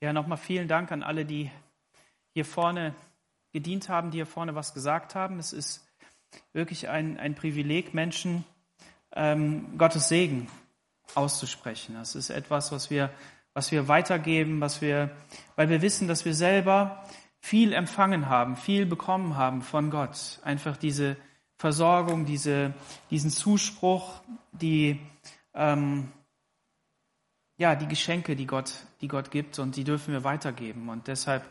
Ja, nochmal vielen Dank an alle, die hier vorne gedient haben, die hier vorne was gesagt haben. Es ist wirklich ein, ein Privileg, Menschen ähm, Gottes Segen auszusprechen. Das ist etwas, was wir, was wir weitergeben, was wir, weil wir wissen, dass wir selber viel empfangen haben, viel bekommen haben von Gott. Einfach diese Versorgung, diese, diesen Zuspruch, die, ähm, ja, die Geschenke, die Gott, die Gott gibt und die dürfen wir weitergeben. Und deshalb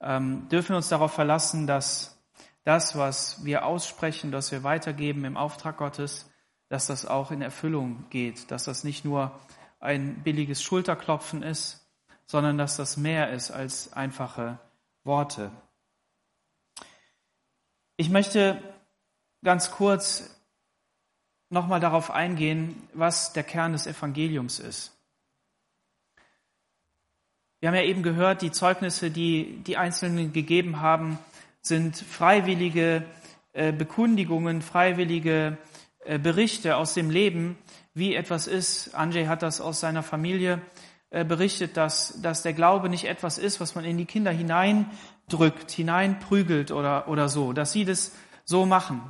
ähm, dürfen wir uns darauf verlassen, dass das, was wir aussprechen, das wir weitergeben im Auftrag Gottes, dass das auch in Erfüllung geht, dass das nicht nur ein billiges Schulterklopfen ist, sondern dass das mehr ist als einfache Worte. Ich möchte ganz kurz nochmal darauf eingehen, was der Kern des Evangeliums ist. Wir haben ja eben gehört, die Zeugnisse, die die Einzelnen gegeben haben, sind freiwillige äh, Bekundigungen, freiwillige äh, Berichte aus dem Leben, wie etwas ist. Andrzej hat das aus seiner Familie äh, berichtet, dass, dass der Glaube nicht etwas ist, was man in die Kinder hineindrückt, hineinprügelt oder, oder so, dass sie das so machen.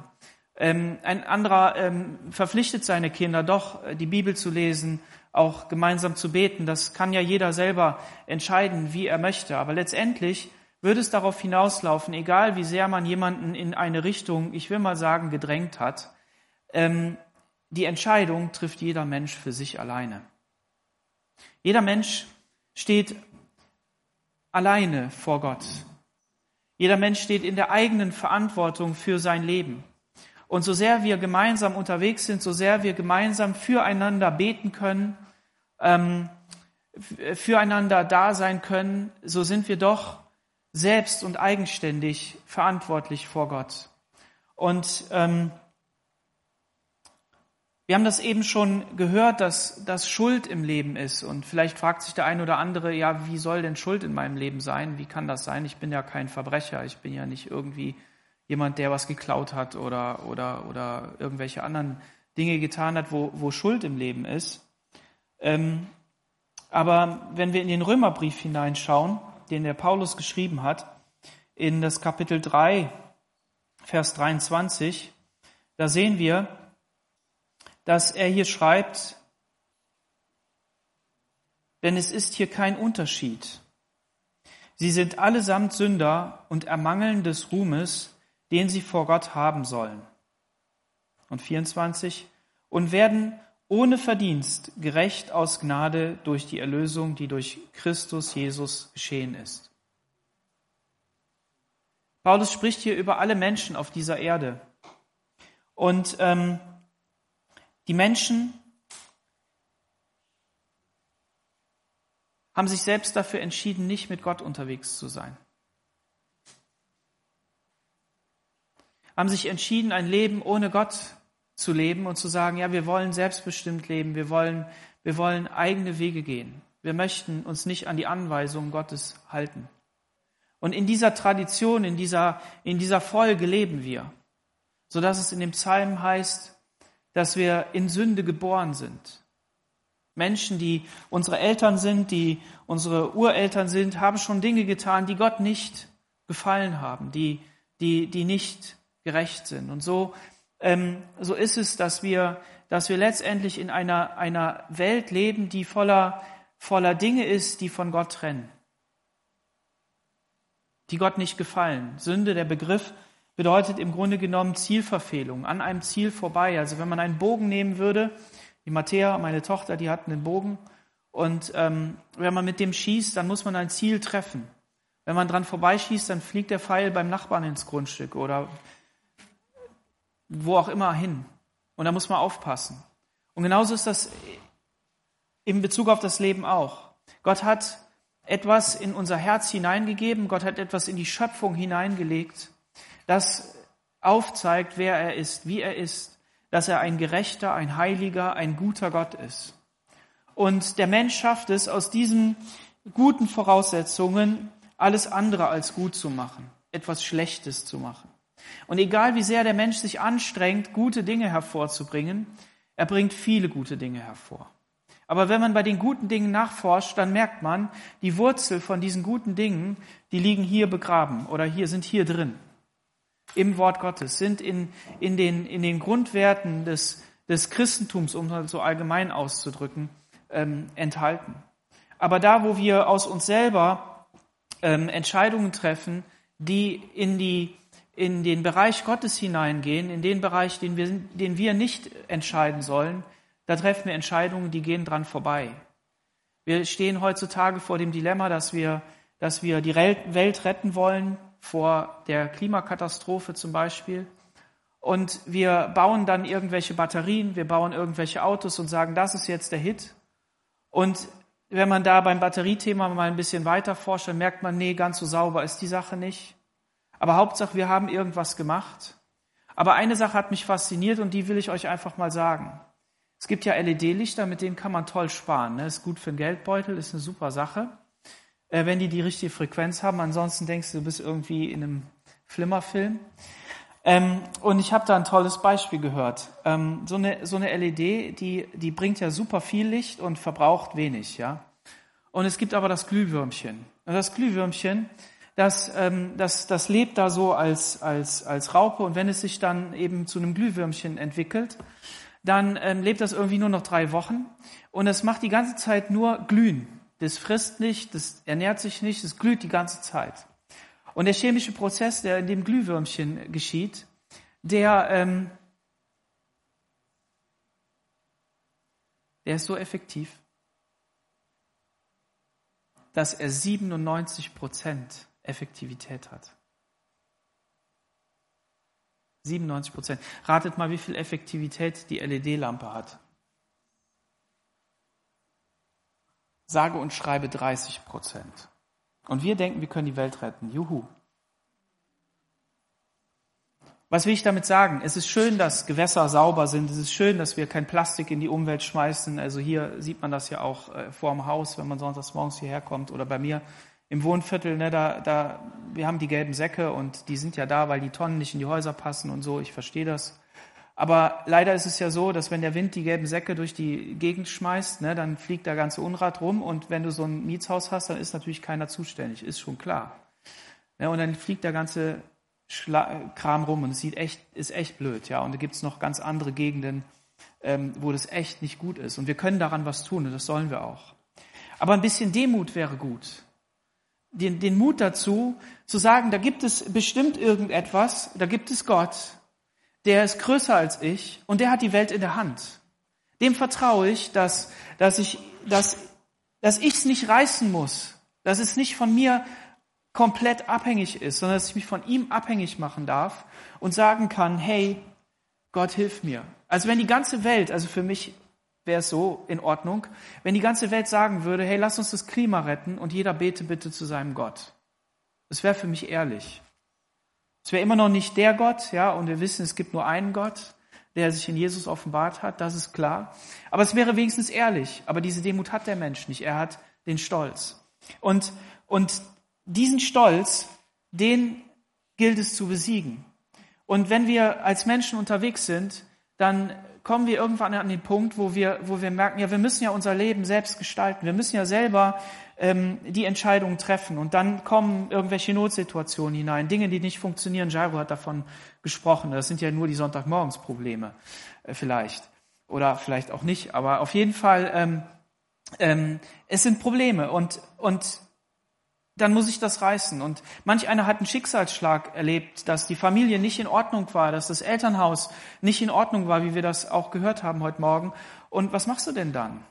Ähm, ein anderer ähm, verpflichtet seine Kinder doch, die Bibel zu lesen, auch gemeinsam zu beten. Das kann ja jeder selber entscheiden, wie er möchte. Aber letztendlich würde es darauf hinauslaufen, egal wie sehr man jemanden in eine Richtung, ich will mal sagen, gedrängt hat, ähm, die Entscheidung trifft jeder Mensch für sich alleine. Jeder Mensch steht alleine vor Gott. Jeder Mensch steht in der eigenen Verantwortung für sein Leben. Und so sehr wir gemeinsam unterwegs sind, so sehr wir gemeinsam füreinander beten können, ähm, füreinander da sein können, so sind wir doch selbst und eigenständig verantwortlich vor Gott. Und ähm, wir haben das eben schon gehört, dass das Schuld im Leben ist. Und vielleicht fragt sich der eine oder andere, ja, wie soll denn Schuld in meinem Leben sein? Wie kann das sein? Ich bin ja kein Verbrecher. Ich bin ja nicht irgendwie jemand, der was geklaut hat oder, oder, oder irgendwelche anderen Dinge getan hat, wo, wo Schuld im Leben ist. Ähm, aber wenn wir in den Römerbrief hineinschauen, den der Paulus geschrieben hat, in das Kapitel 3, Vers 23, da sehen wir, dass er hier schreibt, denn es ist hier kein Unterschied. Sie sind allesamt Sünder und ermangeln des Ruhmes, den sie vor Gott haben sollen. Und 24, und werden ohne Verdienst, gerecht aus Gnade durch die Erlösung, die durch Christus Jesus geschehen ist. Paulus spricht hier über alle Menschen auf dieser Erde. Und ähm, die Menschen haben sich selbst dafür entschieden, nicht mit Gott unterwegs zu sein. Haben sich entschieden, ein Leben ohne Gott zu leben und zu sagen, ja, wir wollen selbstbestimmt leben, wir wollen, wir wollen eigene Wege gehen. Wir möchten uns nicht an die Anweisungen Gottes halten. Und in dieser Tradition, in dieser, in dieser Folge leben wir, so dass es in dem Psalm heißt, dass wir in Sünde geboren sind. Menschen, die unsere Eltern sind, die unsere Ureltern sind, haben schon Dinge getan, die Gott nicht gefallen haben, die, die, die nicht gerecht sind. Und so ähm, so ist es, dass wir, dass wir letztendlich in einer, einer Welt leben, die voller, voller Dinge ist, die von Gott trennen, die Gott nicht gefallen. Sünde, der Begriff, bedeutet im Grunde genommen Zielverfehlung, an einem Ziel vorbei. Also wenn man einen Bogen nehmen würde, die Matthäa, meine Tochter, die hat einen Bogen, und ähm, wenn man mit dem schießt, dann muss man ein Ziel treffen. Wenn man dran vorbeischießt, dann fliegt der Pfeil beim Nachbarn ins Grundstück oder wo auch immer hin. Und da muss man aufpassen. Und genauso ist das in Bezug auf das Leben auch. Gott hat etwas in unser Herz hineingegeben, Gott hat etwas in die Schöpfung hineingelegt, das aufzeigt, wer er ist, wie er ist, dass er ein gerechter, ein heiliger, ein guter Gott ist. Und der Mensch schafft es, aus diesen guten Voraussetzungen alles andere als gut zu machen, etwas Schlechtes zu machen. Und egal wie sehr der Mensch sich anstrengt, gute Dinge hervorzubringen, er bringt viele gute Dinge hervor. Aber wenn man bei den guten Dingen nachforscht, dann merkt man, die Wurzel von diesen guten Dingen, die liegen hier begraben oder hier sind hier drin. Im Wort Gottes, sind in, in, den, in den Grundwerten des, des Christentums, um es so allgemein auszudrücken, ähm, enthalten. Aber da, wo wir aus uns selber ähm, Entscheidungen treffen, die in, die, in den Bereich Gottes hineingehen, in den Bereich, den wir, den wir nicht entscheiden sollen, da treffen wir Entscheidungen, die gehen dran vorbei. Wir stehen heutzutage vor dem Dilemma, dass wir, dass wir die Welt retten wollen, vor der Klimakatastrophe zum Beispiel. Und wir bauen dann irgendwelche Batterien, wir bauen irgendwelche Autos und sagen, das ist jetzt der Hit. Und wenn man da beim Batteriethema mal ein bisschen weiter forscht, dann merkt man, nee, ganz so sauber ist die Sache nicht. Aber Hauptsache, wir haben irgendwas gemacht. Aber eine Sache hat mich fasziniert und die will ich euch einfach mal sagen. Es gibt ja LED-Lichter, mit denen kann man toll sparen. Ne? Ist gut für den Geldbeutel, ist eine super Sache, äh, wenn die die richtige Frequenz haben. Ansonsten denkst du, du bist irgendwie in einem Flimmerfilm. Ähm, und ich habe da ein tolles Beispiel gehört. Ähm, so, eine, so eine LED, die, die bringt ja super viel Licht und verbraucht wenig, ja. Und es gibt aber das Glühwürmchen. Und das Glühwürmchen, das, ähm, das, das lebt da so als, als, als Raupe und wenn es sich dann eben zu einem Glühwürmchen entwickelt, dann ähm, lebt das irgendwie nur noch drei Wochen und es macht die ganze Zeit nur glühen. Das frisst nicht, das ernährt sich nicht, es glüht die ganze Zeit. Und der chemische Prozess, der in dem Glühwürmchen geschieht, der, ähm, der ist so effektiv, dass er 97 Prozent Effektivität hat. 97 Prozent. Ratet mal, wie viel Effektivität die LED-Lampe hat. Sage und schreibe 30 Prozent. Und wir denken, wir können die Welt retten. Juhu. Was will ich damit sagen? Es ist schön, dass Gewässer sauber sind. Es ist schön, dass wir kein Plastik in die Umwelt schmeißen. Also hier sieht man das ja auch äh, vor dem Haus, wenn man sonntags morgens hierher kommt oder bei mir im Wohnviertel. Ne, da, da, wir haben die gelben Säcke und die sind ja da, weil die Tonnen nicht in die Häuser passen und so. Ich verstehe das. Aber leider ist es ja so, dass wenn der Wind die gelben Säcke durch die Gegend schmeißt, ne, dann fliegt der ganze Unrat rum und wenn du so ein Mietshaus hast, dann ist natürlich keiner zuständig, ist schon klar. Ne, und dann fliegt der ganze Schla Kram rum und es sieht echt, ist echt blöd, ja. Und da gibt's noch ganz andere Gegenden, ähm, wo das echt nicht gut ist. Und wir können daran was tun und das sollen wir auch. Aber ein bisschen Demut wäre gut. Den, den Mut dazu, zu sagen, da gibt es bestimmt irgendetwas, da gibt es Gott, der ist größer als ich und der hat die Welt in der Hand. Dem vertraue ich, dass, dass ich, dass, dass ich es nicht reißen muss, dass es nicht von mir komplett abhängig ist, sondern dass ich mich von ihm abhängig machen darf und sagen kann, hey, Gott hilf mir. Also wenn die ganze Welt, also für mich wäre es so in Ordnung, wenn die ganze Welt sagen würde, hey, lass uns das Klima retten und jeder bete bitte zu seinem Gott. Das wäre für mich ehrlich. Es wäre immer noch nicht der Gott, ja, und wir wissen, es gibt nur einen Gott, der sich in Jesus offenbart hat, das ist klar. Aber es wäre wenigstens ehrlich. Aber diese Demut hat der Mensch nicht. Er hat den Stolz. Und, und diesen Stolz, den gilt es zu besiegen. Und wenn wir als Menschen unterwegs sind, dann kommen wir irgendwann an den Punkt, wo wir, wo wir merken, ja, wir müssen ja unser Leben selbst gestalten. Wir müssen ja selber ähm, die Entscheidungen treffen. Und dann kommen irgendwelche Notsituationen hinein, Dinge, die nicht funktionieren. Jairo hat davon gesprochen. Das sind ja nur die Sonntagmorgensprobleme äh, vielleicht. Oder vielleicht auch nicht. Aber auf jeden Fall, ähm, ähm, es sind Probleme. Und, und dann muss ich das reißen. Und manch einer hat einen Schicksalsschlag erlebt, dass die Familie nicht in Ordnung war, dass das Elternhaus nicht in Ordnung war, wie wir das auch gehört haben heute Morgen. Und was machst du denn dann?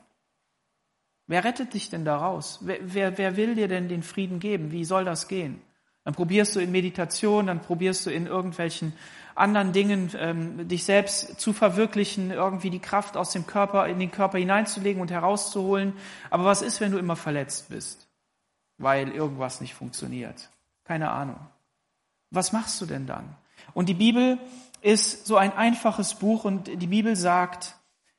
Wer rettet dich denn da raus? Wer, wer, wer will dir denn den Frieden geben? Wie soll das gehen? Dann probierst du in Meditation, dann probierst du in irgendwelchen anderen Dingen, ähm, dich selbst zu verwirklichen, irgendwie die Kraft aus dem Körper in den Körper hineinzulegen und herauszuholen. Aber was ist, wenn du immer verletzt bist? Weil irgendwas nicht funktioniert. Keine Ahnung. Was machst du denn dann? Und die Bibel ist so ein einfaches Buch und die Bibel sagt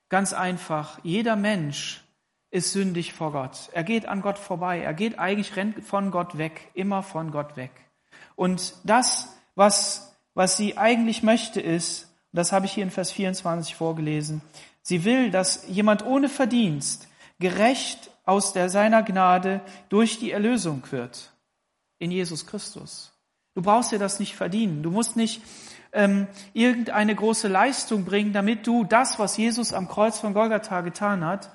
ganz einfach, jeder Mensch ist sündig vor Gott. Er geht an Gott vorbei. Er geht eigentlich rennt von Gott weg, immer von Gott weg. Und das, was, was sie eigentlich möchte, ist, das habe ich hier in Vers 24 vorgelesen, sie will, dass jemand ohne Verdienst gerecht aus der seiner Gnade durch die Erlösung wird in Jesus Christus. Du brauchst dir das nicht verdienen. Du musst nicht ähm, irgendeine große Leistung bringen, damit du das, was Jesus am Kreuz von Golgatha getan hat,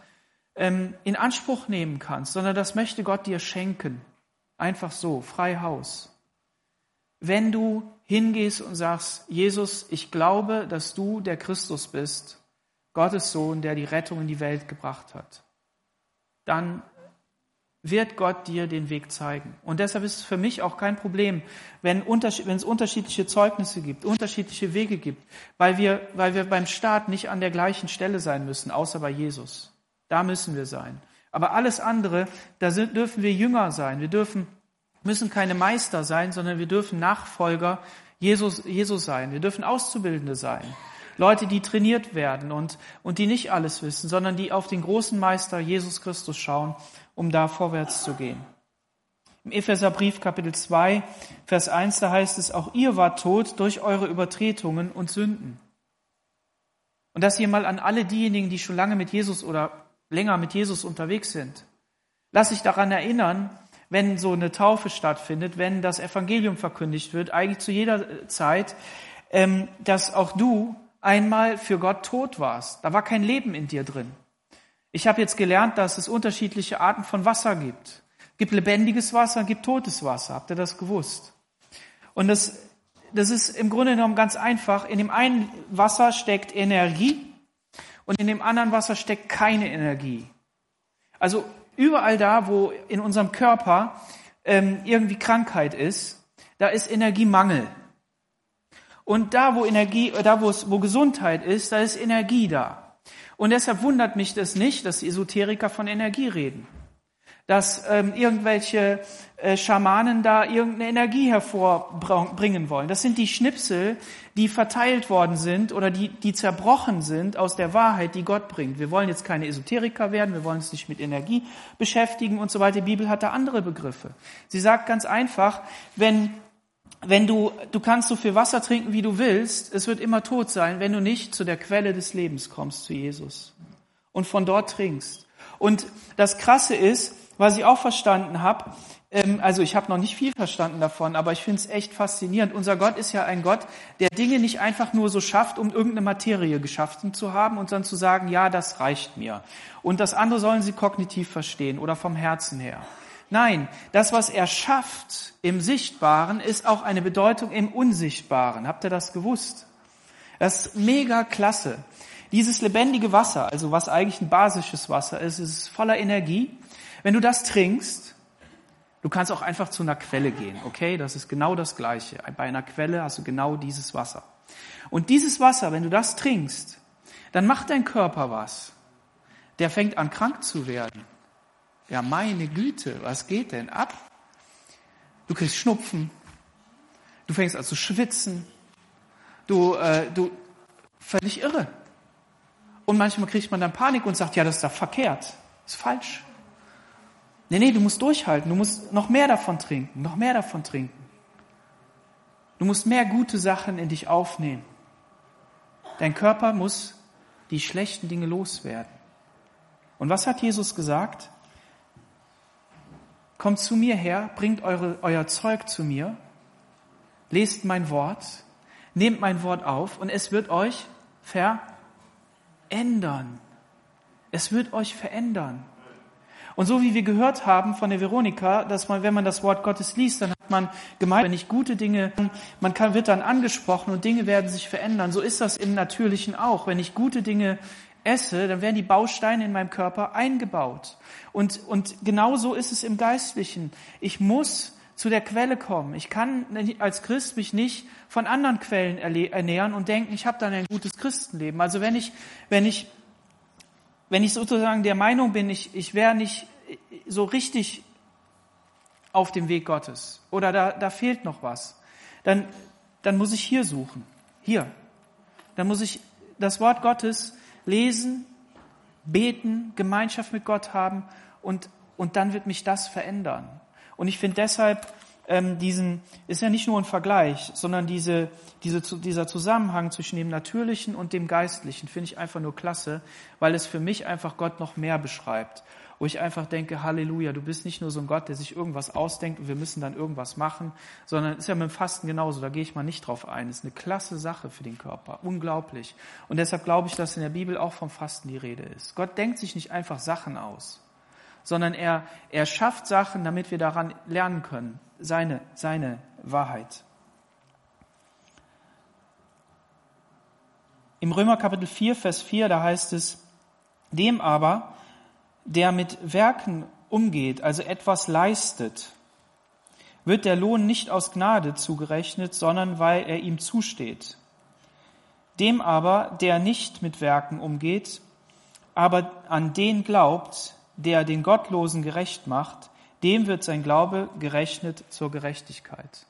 ähm, in Anspruch nehmen kannst, sondern das möchte Gott dir schenken. Einfach so, frei Haus. Wenn du hingehst und sagst, Jesus, ich glaube, dass du der Christus bist, Gottes Sohn, der die Rettung in die Welt gebracht hat, dann wird Gott dir den Weg zeigen. Und deshalb ist es für mich auch kein Problem, wenn, wenn es unterschiedliche Zeugnisse gibt, unterschiedliche Wege gibt, weil wir, weil wir beim Start nicht an der gleichen Stelle sein müssen, außer bei Jesus. Da müssen wir sein. Aber alles andere, da sind, dürfen wir Jünger sein. Wir dürfen, müssen keine Meister sein, sondern wir dürfen Nachfolger Jesus, Jesus sein. Wir dürfen Auszubildende sein. Leute, die trainiert werden und, und die nicht alles wissen, sondern die auf den großen Meister Jesus Christus schauen, um da vorwärts zu gehen. Im Epheserbrief Kapitel 2, Vers 1, da heißt es, auch ihr wart tot durch eure Übertretungen und Sünden. Und das hier mal an alle diejenigen, die schon lange mit Jesus oder länger mit Jesus unterwegs sind. Lass dich daran erinnern, wenn so eine Taufe stattfindet, wenn das Evangelium verkündigt wird, eigentlich zu jeder Zeit, ähm, dass auch du einmal für Gott tot warst. Da war kein Leben in dir drin. Ich habe jetzt gelernt, dass es unterschiedliche Arten von Wasser gibt. Es gibt lebendiges Wasser, gibt totes Wasser. Habt ihr das gewusst? Und das, das ist im Grunde genommen ganz einfach. In dem einen Wasser steckt Energie und in dem anderen Wasser steckt keine Energie. Also überall da, wo in unserem Körper ähm, irgendwie Krankheit ist, da ist Energiemangel. Und da, wo Energie, da, wo, es, wo Gesundheit ist, da ist Energie da. Und deshalb wundert mich das nicht, dass die Esoteriker von Energie reden. Dass ähm, irgendwelche äh, Schamanen da irgendeine Energie hervorbringen wollen. Das sind die Schnipsel, die verteilt worden sind oder die, die zerbrochen sind aus der Wahrheit, die Gott bringt. Wir wollen jetzt keine Esoteriker werden, wir wollen uns nicht mit Energie beschäftigen und so weiter. Die Bibel hat da andere Begriffe. Sie sagt ganz einfach, wenn wenn du, du kannst so viel Wasser trinken, wie du willst, es wird immer tot sein, wenn du nicht zu der Quelle des Lebens kommst, zu Jesus. Und von dort trinkst. Und das Krasse ist, was ich auch verstanden habe, ähm, also ich habe noch nicht viel verstanden davon, aber ich finde es echt faszinierend. Unser Gott ist ja ein Gott, der Dinge nicht einfach nur so schafft, um irgendeine Materie geschaffen zu haben und dann zu sagen, ja, das reicht mir. Und das andere sollen sie kognitiv verstehen oder vom Herzen her. Nein, das, was er schafft im Sichtbaren, ist auch eine Bedeutung im Unsichtbaren. Habt ihr das gewusst? Das ist mega klasse. Dieses lebendige Wasser, also was eigentlich ein basisches Wasser ist, ist voller Energie. Wenn du das trinkst, du kannst auch einfach zu einer Quelle gehen, okay? Das ist genau das Gleiche. Bei einer Quelle hast du genau dieses Wasser. Und dieses Wasser, wenn du das trinkst, dann macht dein Körper was. Der fängt an krank zu werden. Ja, meine Güte, was geht denn ab? Du kriegst Schnupfen, du fängst an zu schwitzen, du, äh, du, völlig irre. Und manchmal kriegt man dann Panik und sagt, ja, das ist doch verkehrt, ist falsch. Nee, nee, du musst durchhalten, du musst noch mehr davon trinken, noch mehr davon trinken. Du musst mehr gute Sachen in dich aufnehmen. Dein Körper muss die schlechten Dinge loswerden. Und was hat Jesus gesagt? Kommt zu mir her, bringt eure, euer Zeug zu mir, lest mein Wort, nehmt mein Wort auf und es wird euch verändern. Es wird euch verändern. Und so wie wir gehört haben von der Veronika, dass man, wenn man das Wort Gottes liest, dann hat man gemeint, wenn ich gute Dinge, man kann, wird dann angesprochen und Dinge werden sich verändern. So ist das im Natürlichen auch. Wenn ich gute Dinge esse, dann werden die Bausteine in meinem Körper eingebaut. Und, und genauso ist es im Geistlichen. Ich muss zu der Quelle kommen. Ich kann als Christ mich nicht von anderen Quellen ernähren und denken, ich habe dann ein gutes Christenleben. Also wenn ich, wenn ich, wenn ich sozusagen der Meinung bin, ich, ich wäre nicht so richtig auf dem Weg Gottes oder da, da fehlt noch was, dann, dann muss ich hier suchen. Hier. Dann muss ich das Wort Gottes lesen, beten, Gemeinschaft mit Gott haben und, und dann wird mich das verändern. Und ich finde deshalb ähm, diesen, ist ja nicht nur ein Vergleich, sondern diese, diese, dieser Zusammenhang zwischen dem Natürlichen und dem Geistlichen finde ich einfach nur klasse, weil es für mich einfach Gott noch mehr beschreibt. Wo ich einfach denke, Halleluja, du bist nicht nur so ein Gott, der sich irgendwas ausdenkt und wir müssen dann irgendwas machen, sondern ist ja mit dem Fasten genauso, da gehe ich mal nicht drauf ein. ist eine klasse Sache für den Körper, unglaublich. Und deshalb glaube ich, dass in der Bibel auch vom Fasten die Rede ist. Gott denkt sich nicht einfach Sachen aus, sondern er, er schafft Sachen, damit wir daran lernen können seine, seine Wahrheit. Im Römer Kapitel 4, Vers 4, da heißt es, dem aber, der mit Werken umgeht, also etwas leistet, wird der Lohn nicht aus Gnade zugerechnet, sondern weil er ihm zusteht. Dem aber, der nicht mit Werken umgeht, aber an den glaubt, der den Gottlosen gerecht macht, dem wird sein Glaube gerechnet zur Gerechtigkeit.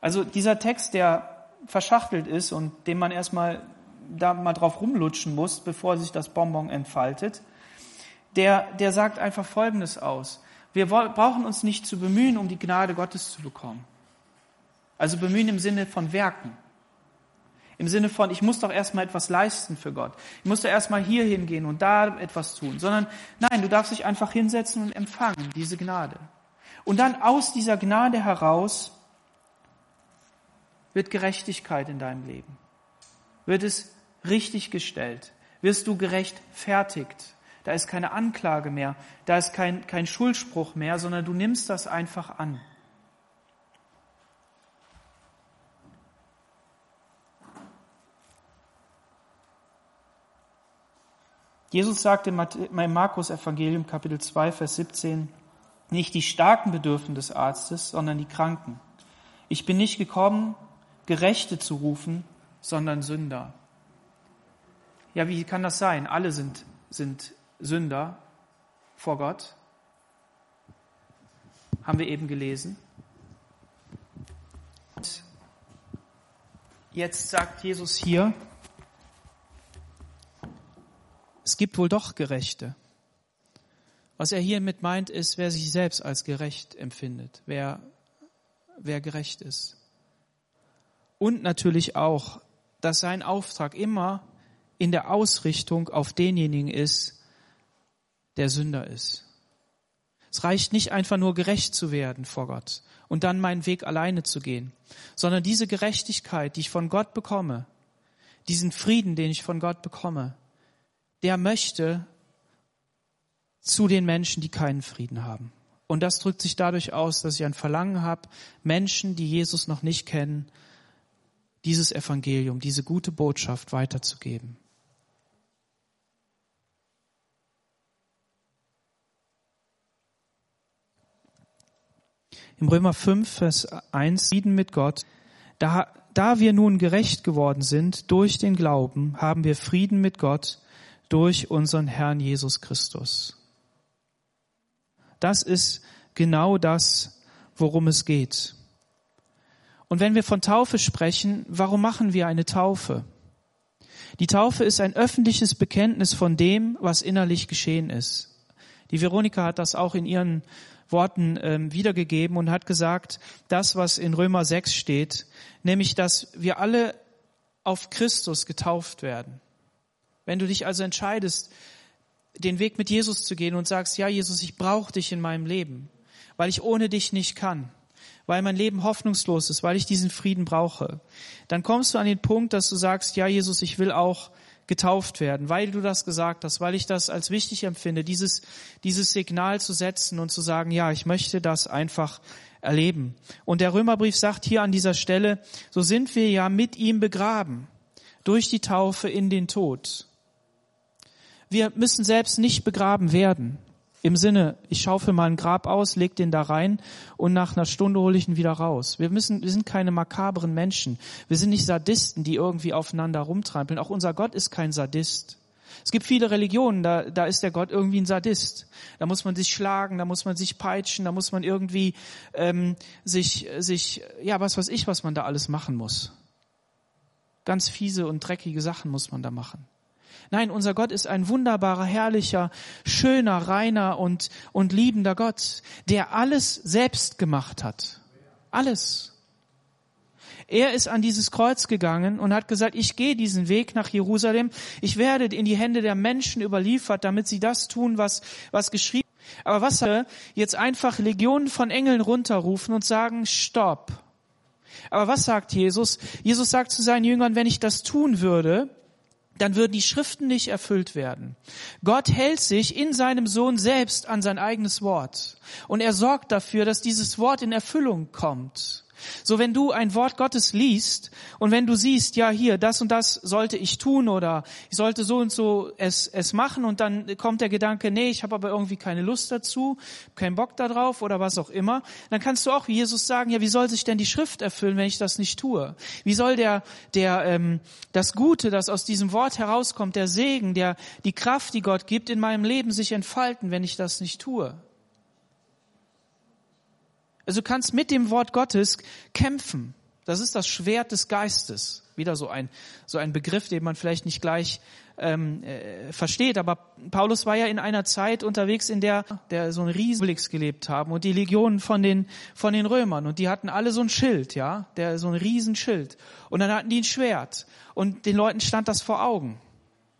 Also dieser Text, der verschachtelt ist und den man erstmal da mal drauf rumlutschen muss, bevor sich das Bonbon entfaltet, der, der sagt einfach Folgendes aus. Wir brauchen uns nicht zu bemühen, um die Gnade Gottes zu bekommen. Also bemühen im Sinne von Werken. Im Sinne von, ich muss doch erstmal etwas leisten für Gott. Ich muss doch erstmal hier hingehen und da etwas tun. Sondern nein, du darfst dich einfach hinsetzen und empfangen, diese Gnade. Und dann aus dieser Gnade heraus wird Gerechtigkeit in deinem Leben. Wird es richtig gestellt. Wirst du gerechtfertigt. Da ist keine Anklage mehr. Da ist kein, kein Schuldspruch mehr, sondern du nimmst das einfach an. Jesus sagte im Markus Evangelium Kapitel 2, Vers 17, nicht die Starken bedürfen des Arztes, sondern die Kranken. Ich bin nicht gekommen, Gerechte zu rufen, sondern Sünder. Ja, wie kann das sein? Alle sind, sind Sünder vor Gott. Haben wir eben gelesen. Und jetzt sagt Jesus hier, es gibt wohl doch Gerechte. Was er hiermit meint, ist, wer sich selbst als gerecht empfindet, wer, wer gerecht ist. Und natürlich auch, dass sein Auftrag immer in der Ausrichtung auf denjenigen ist, der Sünder ist. Es reicht nicht einfach nur gerecht zu werden vor Gott und dann meinen Weg alleine zu gehen, sondern diese Gerechtigkeit, die ich von Gott bekomme, diesen Frieden, den ich von Gott bekomme, der möchte zu den Menschen, die keinen Frieden haben. Und das drückt sich dadurch aus, dass ich ein Verlangen habe, Menschen, die Jesus noch nicht kennen, dieses Evangelium, diese gute Botschaft weiterzugeben. Im Römer 5, Vers 1, Frieden mit Gott. Da, da wir nun gerecht geworden sind durch den Glauben, haben wir Frieden mit Gott durch unseren Herrn Jesus Christus. Das ist genau das, worum es geht. Und wenn wir von Taufe sprechen, warum machen wir eine Taufe? Die Taufe ist ein öffentliches Bekenntnis von dem, was innerlich geschehen ist. Die Veronika hat das auch in ihren Worten ähm, wiedergegeben und hat gesagt, das, was in Römer 6 steht, nämlich, dass wir alle auf Christus getauft werden. Wenn du dich also entscheidest, den Weg mit Jesus zu gehen und sagst, ja Jesus, ich brauche dich in meinem Leben, weil ich ohne dich nicht kann, weil mein Leben hoffnungslos ist, weil ich diesen Frieden brauche, dann kommst du an den Punkt, dass du sagst, ja Jesus, ich will auch getauft werden, weil du das gesagt hast, weil ich das als wichtig empfinde, dieses, dieses Signal zu setzen und zu sagen, ja, ich möchte das einfach erleben. Und der Römerbrief sagt hier an dieser Stelle, so sind wir ja mit ihm begraben durch die Taufe in den Tod wir müssen selbst nicht begraben werden. Im Sinne, ich schaufel mal ein Grab aus, leg den da rein und nach einer Stunde hole ich ihn wieder raus. Wir müssen, wir sind keine makabren Menschen. Wir sind nicht Sadisten, die irgendwie aufeinander rumtrampeln. Auch unser Gott ist kein Sadist. Es gibt viele Religionen, da, da ist der Gott irgendwie ein Sadist. Da muss man sich schlagen, da muss man sich peitschen, da muss man irgendwie ähm, sich, sich, ja, was weiß ich, was man da alles machen muss. Ganz fiese und dreckige Sachen muss man da machen. Nein, unser Gott ist ein wunderbarer, herrlicher, schöner, reiner und, und liebender Gott, der alles selbst gemacht hat. Alles. Er ist an dieses Kreuz gegangen und hat gesagt, ich gehe diesen Weg nach Jerusalem. Ich werde in die Hände der Menschen überliefert, damit sie das tun, was, was geschrieben aber was er jetzt einfach Legionen von Engeln runterrufen und sagen, stopp. Aber was sagt Jesus? Jesus sagt zu seinen Jüngern, wenn ich das tun würde, dann würden die Schriften nicht erfüllt werden. Gott hält sich in seinem Sohn selbst an sein eigenes Wort. Und er sorgt dafür, dass dieses Wort in Erfüllung kommt. So wenn du ein Wort Gottes liest und wenn du siehst, ja hier, das und das sollte ich tun oder ich sollte so und so es, es machen und dann kommt der Gedanke, nee, ich habe aber irgendwie keine Lust dazu, keinen Bock darauf oder was auch immer, dann kannst du auch wie Jesus sagen, ja, wie soll sich denn die Schrift erfüllen, wenn ich das nicht tue? Wie soll der, der ähm, das Gute, das aus diesem Wort herauskommt, der Segen, der die Kraft, die Gott gibt, in meinem Leben sich entfalten, wenn ich das nicht tue? Also du kannst mit dem Wort Gottes kämpfen. Das ist das Schwert des Geistes. Wieder so ein, so ein Begriff, den man vielleicht nicht gleich ähm, äh, versteht. Aber Paulus war ja in einer Zeit unterwegs, in der, der so ein Riesenblix gelebt haben und die Legionen von den, von den Römern. Und die hatten alle so ein Schild, ja, der, so ein Riesenschild. Und dann hatten die ein Schwert. Und den Leuten stand das vor Augen.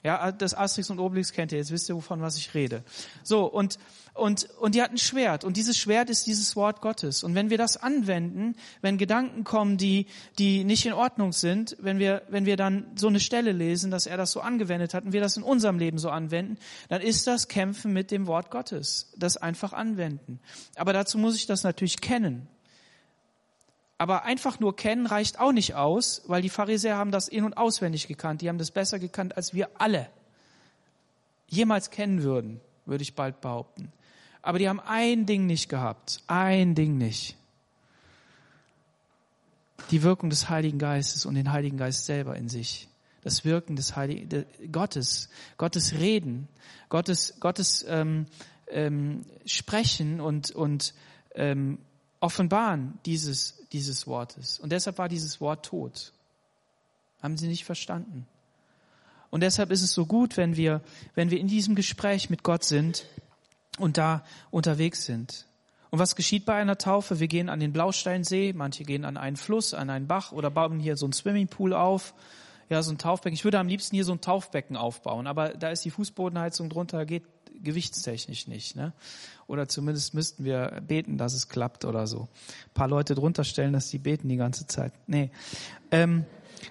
Ja, das Asterix und Obelix kennt ihr, jetzt wisst ihr, wovon was ich rede. So, und, und, und die hatten ein Schwert. Und dieses Schwert ist dieses Wort Gottes. Und wenn wir das anwenden, wenn Gedanken kommen, die, die nicht in Ordnung sind, wenn wir, wenn wir dann so eine Stelle lesen, dass er das so angewendet hat und wir das in unserem Leben so anwenden, dann ist das Kämpfen mit dem Wort Gottes. Das einfach anwenden. Aber dazu muss ich das natürlich kennen. Aber einfach nur kennen reicht auch nicht aus, weil die Pharisäer haben das in- und auswendig gekannt. Die haben das besser gekannt, als wir alle jemals kennen würden, würde ich bald behaupten. Aber die haben ein Ding nicht gehabt. Ein Ding nicht. Die Wirkung des Heiligen Geistes und den Heiligen Geist selber in sich. Das Wirken des Heiligen Gottes, Gottes Reden, Gottes, Gottes ähm, ähm, Sprechen und, und ähm, Offenbaren dieses, dieses Wortes. Und deshalb war dieses Wort tot. Haben sie nicht verstanden. Und deshalb ist es so gut, wenn wir, wenn wir in diesem Gespräch mit Gott sind und da unterwegs sind. Und was geschieht bei einer Taufe? Wir gehen an den Blausteinsee, manche gehen an einen Fluss, an einen Bach oder bauen hier so ein Swimmingpool auf. Ja, so ein Taufbecken. Ich würde am liebsten hier so ein Taufbecken aufbauen, aber da ist die Fußbodenheizung drunter, geht gewichtstechnisch nicht. Ne? Oder zumindest müssten wir beten, dass es klappt oder so. Ein paar Leute drunter stellen, dass die beten die ganze Zeit. Nee. Ähm,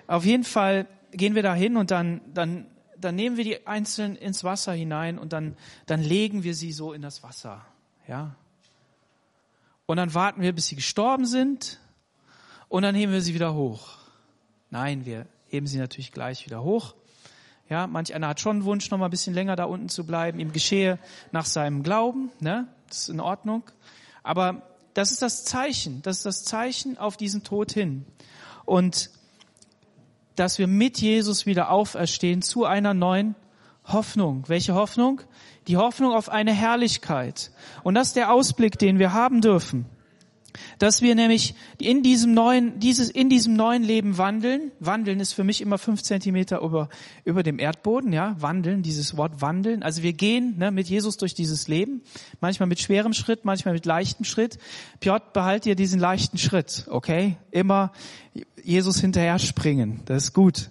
auf jeden Fall gehen wir da hin und dann, dann, dann nehmen wir die einzeln ins Wasser hinein und dann, dann legen wir sie so in das Wasser. Ja. Und dann warten wir, bis sie gestorben sind und dann heben wir sie wieder hoch. Nein, wir heben sie natürlich gleich wieder hoch ja, manch einer hat schon einen Wunsch, noch mal ein bisschen länger da unten zu bleiben. Ihm geschehe nach seinem Glauben, ne? Das ist in Ordnung. Aber das ist das Zeichen, das ist das Zeichen auf diesen Tod hin. Und dass wir mit Jesus wieder auferstehen zu einer neuen Hoffnung. Welche Hoffnung? Die Hoffnung auf eine Herrlichkeit. Und das ist der Ausblick, den wir haben dürfen dass wir nämlich in diesem neuen, dieses, in diesem neuen Leben wandeln. Wandeln ist für mich immer fünf Zentimeter über, über dem Erdboden, ja. Wandeln, dieses Wort wandeln. Also wir gehen ne, mit Jesus durch dieses Leben. Manchmal mit schwerem Schritt, manchmal mit leichtem Schritt. Piotr, behalt dir diesen leichten Schritt, okay? Immer Jesus hinterher springen. Das ist gut.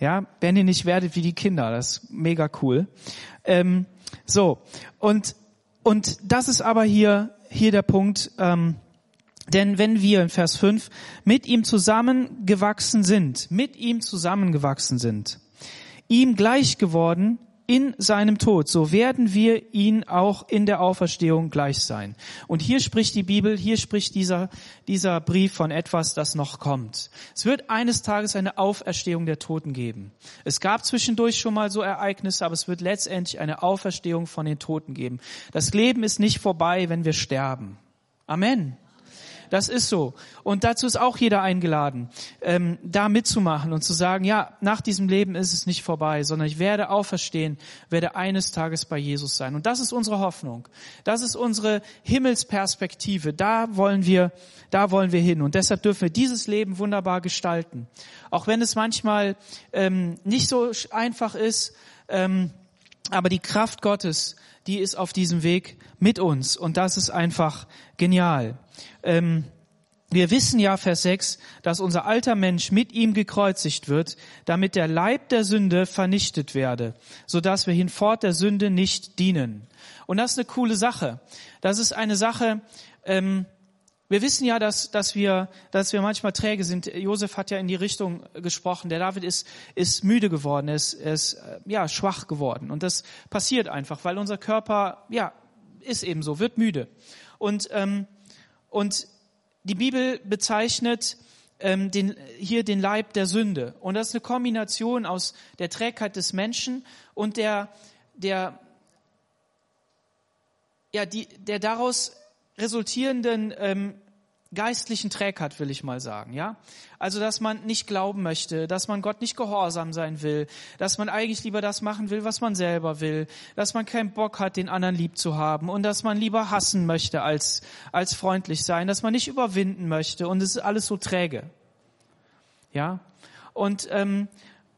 Ja, wenn ihr nicht werdet wie die Kinder, das ist mega cool. Ähm, so. Und, und das ist aber hier, hier der Punkt, ähm, denn wenn wir in Vers 5 mit ihm zusammengewachsen sind, mit ihm zusammengewachsen sind, ihm gleich geworden in seinem Tod, so werden wir ihn auch in der Auferstehung gleich sein. Und hier spricht die Bibel, hier spricht dieser, dieser Brief von etwas, das noch kommt. Es wird eines Tages eine Auferstehung der Toten geben. Es gab zwischendurch schon mal so Ereignisse, aber es wird letztendlich eine Auferstehung von den Toten geben. Das Leben ist nicht vorbei, wenn wir sterben. Amen. Das ist so. Und dazu ist auch jeder eingeladen, ähm, da mitzumachen und zu sagen, ja, nach diesem Leben ist es nicht vorbei, sondern ich werde auferstehen, werde eines Tages bei Jesus sein. Und das ist unsere Hoffnung. Das ist unsere Himmelsperspektive. Da wollen wir, da wollen wir hin. Und deshalb dürfen wir dieses Leben wunderbar gestalten. Auch wenn es manchmal ähm, nicht so einfach ist, ähm, aber die Kraft Gottes, die ist auf diesem Weg mit uns. Und das ist einfach genial. Ähm, wir wissen ja, Vers 6, dass unser alter Mensch mit ihm gekreuzigt wird, damit der Leib der Sünde vernichtet werde, so dass wir hinfort der Sünde nicht dienen. Und das ist eine coole Sache. Das ist eine Sache, ähm, wir wissen ja, dass, dass, wir, dass wir manchmal träge sind. Josef hat ja in die Richtung gesprochen. Der David ist, ist müde geworden, ist, ist ja, schwach geworden. Und das passiert einfach, weil unser Körper ja, ist eben so, wird müde. Und, ähm, und die Bibel bezeichnet ähm, den, hier den Leib der Sünde. Und das ist eine Kombination aus der Trägheit des Menschen und der, der, ja, die, der daraus resultierenden ähm, geistlichen Trägheit, will ich mal sagen, ja? Also, dass man nicht glauben möchte, dass man Gott nicht gehorsam sein will, dass man eigentlich lieber das machen will, was man selber will, dass man keinen Bock hat, den anderen lieb zu haben und dass man lieber hassen möchte als, als freundlich sein, dass man nicht überwinden möchte und es ist alles so träge. Ja? Und, ähm,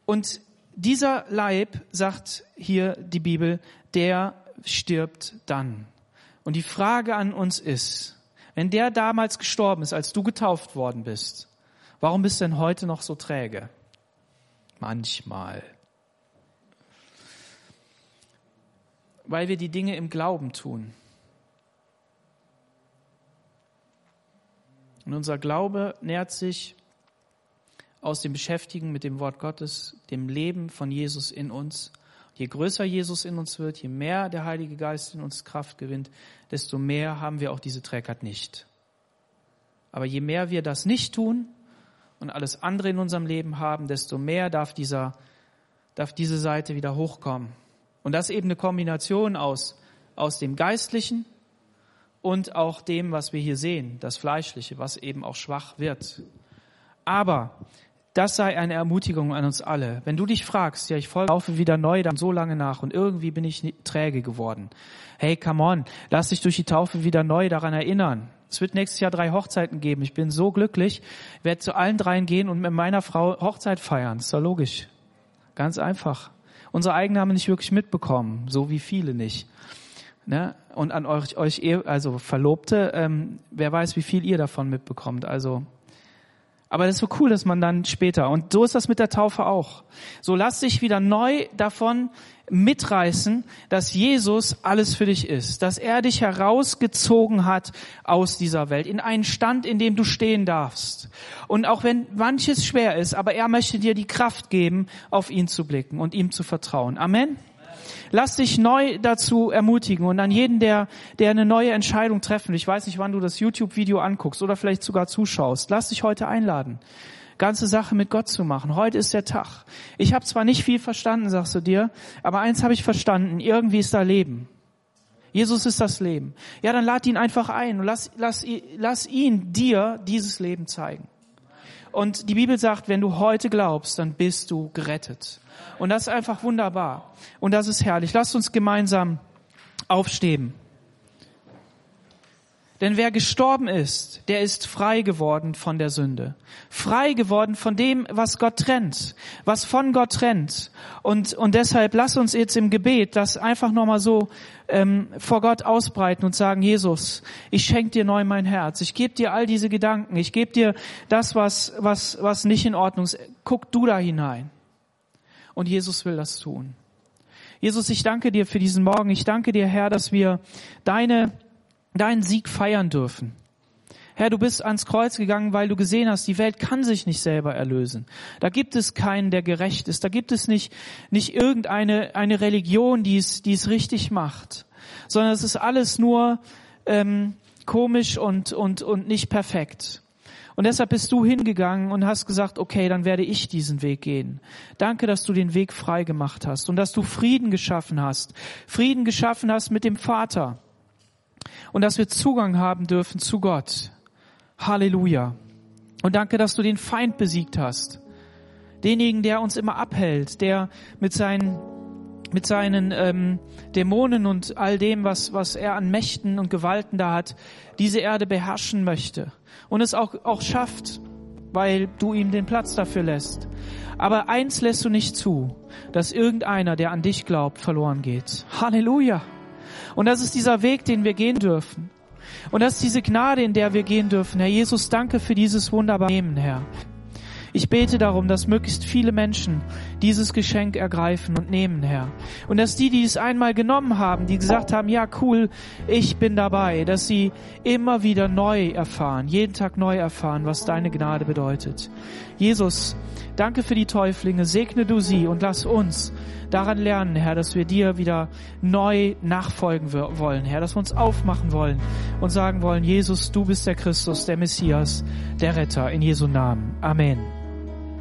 und dieser Leib, sagt hier die Bibel, der stirbt dann. Und die Frage an uns ist, wenn der damals gestorben ist, als du getauft worden bist, warum bist du denn heute noch so träge? Manchmal. Weil wir die Dinge im Glauben tun. Und unser Glaube nährt sich aus dem Beschäftigen mit dem Wort Gottes, dem Leben von Jesus in uns Je größer Jesus in uns wird, je mehr der Heilige Geist in uns Kraft gewinnt, desto mehr haben wir auch diese Trägheit nicht. Aber je mehr wir das nicht tun und alles andere in unserem Leben haben, desto mehr darf dieser, darf diese Seite wieder hochkommen. Und das eben eine Kombination aus, aus dem Geistlichen und auch dem, was wir hier sehen, das Fleischliche, was eben auch schwach wird. Aber das sei eine Ermutigung an uns alle. Wenn du dich fragst, ja, ich laufe wieder neu dann so lange nach und irgendwie bin ich träge geworden. Hey, come on, lass dich durch die Taufe wieder neu daran erinnern. Es wird nächstes Jahr drei Hochzeiten geben. Ich bin so glücklich, ich werde zu allen dreien gehen und mit meiner Frau Hochzeit feiern. ist doch logisch. Ganz einfach. Unsere eigenen haben nicht wirklich mitbekommen, so wie viele nicht. Ne? Und an euch, euch also Verlobte, ähm, wer weiß, wie viel ihr davon mitbekommt. Also aber das ist so cool, dass man dann später, und so ist das mit der Taufe auch. So lass dich wieder neu davon mitreißen, dass Jesus alles für dich ist, dass er dich herausgezogen hat aus dieser Welt, in einen Stand, in dem du stehen darfst. Und auch wenn manches schwer ist, aber er möchte dir die Kraft geben, auf ihn zu blicken und ihm zu vertrauen. Amen. Lass dich neu dazu ermutigen und an jeden, der, der eine neue Entscheidung treffen. Ich weiß nicht, wann du das YouTube-Video anguckst oder vielleicht sogar zuschaust. Lass dich heute einladen ganze Sache mit Gott zu machen. Heute ist der Tag. Ich habe zwar nicht viel verstanden, sagst du dir, aber eins habe ich verstanden, irgendwie ist da Leben. Jesus ist das Leben. Ja, dann lad ihn einfach ein und lass, lass, lass ihn dir dieses Leben zeigen. Und die Bibel sagt, wenn du heute glaubst, dann bist du gerettet. Und das ist einfach wunderbar. Und das ist herrlich. Lasst uns gemeinsam aufstehen. Denn wer gestorben ist, der ist frei geworden von der Sünde. Frei geworden von dem, was Gott trennt, was von Gott trennt. Und, und deshalb lass uns jetzt im Gebet das einfach nochmal so ähm, vor Gott ausbreiten und sagen, Jesus, ich schenke dir neu mein Herz. Ich gebe dir all diese Gedanken. Ich gebe dir das, was, was, was nicht in Ordnung ist. Guck du da hinein. Und Jesus will das tun. Jesus, ich danke dir für diesen Morgen. Ich danke dir, Herr, dass wir deine, deinen Sieg feiern dürfen. Herr, du bist ans Kreuz gegangen, weil du gesehen hast, die Welt kann sich nicht selber erlösen. Da gibt es keinen, der gerecht ist. Da gibt es nicht, nicht irgendeine eine Religion, die es, die es richtig macht, sondern es ist alles nur ähm, komisch und, und, und nicht perfekt. Und deshalb bist du hingegangen und hast gesagt, okay, dann werde ich diesen Weg gehen. Danke, dass du den Weg frei gemacht hast und dass du Frieden geschaffen hast. Frieden geschaffen hast mit dem Vater. Und dass wir Zugang haben dürfen zu Gott. Halleluja. Und danke, dass du den Feind besiegt hast. Denjenigen, der uns immer abhält, der mit seinen mit seinen ähm, Dämonen und all dem, was, was er an Mächten und Gewalten da hat, diese Erde beherrschen möchte und es auch, auch schafft, weil du ihm den Platz dafür lässt. Aber eins lässt du nicht zu, dass irgendeiner, der an dich glaubt, verloren geht. Halleluja. Und das ist dieser Weg, den wir gehen dürfen. Und das ist diese Gnade, in der wir gehen dürfen. Herr Jesus, danke für dieses wunderbare Nehmen, Herr. Ich bete darum, dass möglichst viele Menschen dieses Geschenk ergreifen und nehmen, Herr. Und dass die, die es einmal genommen haben, die gesagt haben, ja cool, ich bin dabei, dass sie immer wieder neu erfahren, jeden Tag neu erfahren, was deine Gnade bedeutet. Jesus, danke für die Täuflinge, segne du sie und lass uns daran lernen, Herr, dass wir dir wieder neu nachfolgen wollen, Herr, dass wir uns aufmachen wollen und sagen wollen, Jesus, du bist der Christus, der Messias, der Retter, in Jesu Namen. Amen.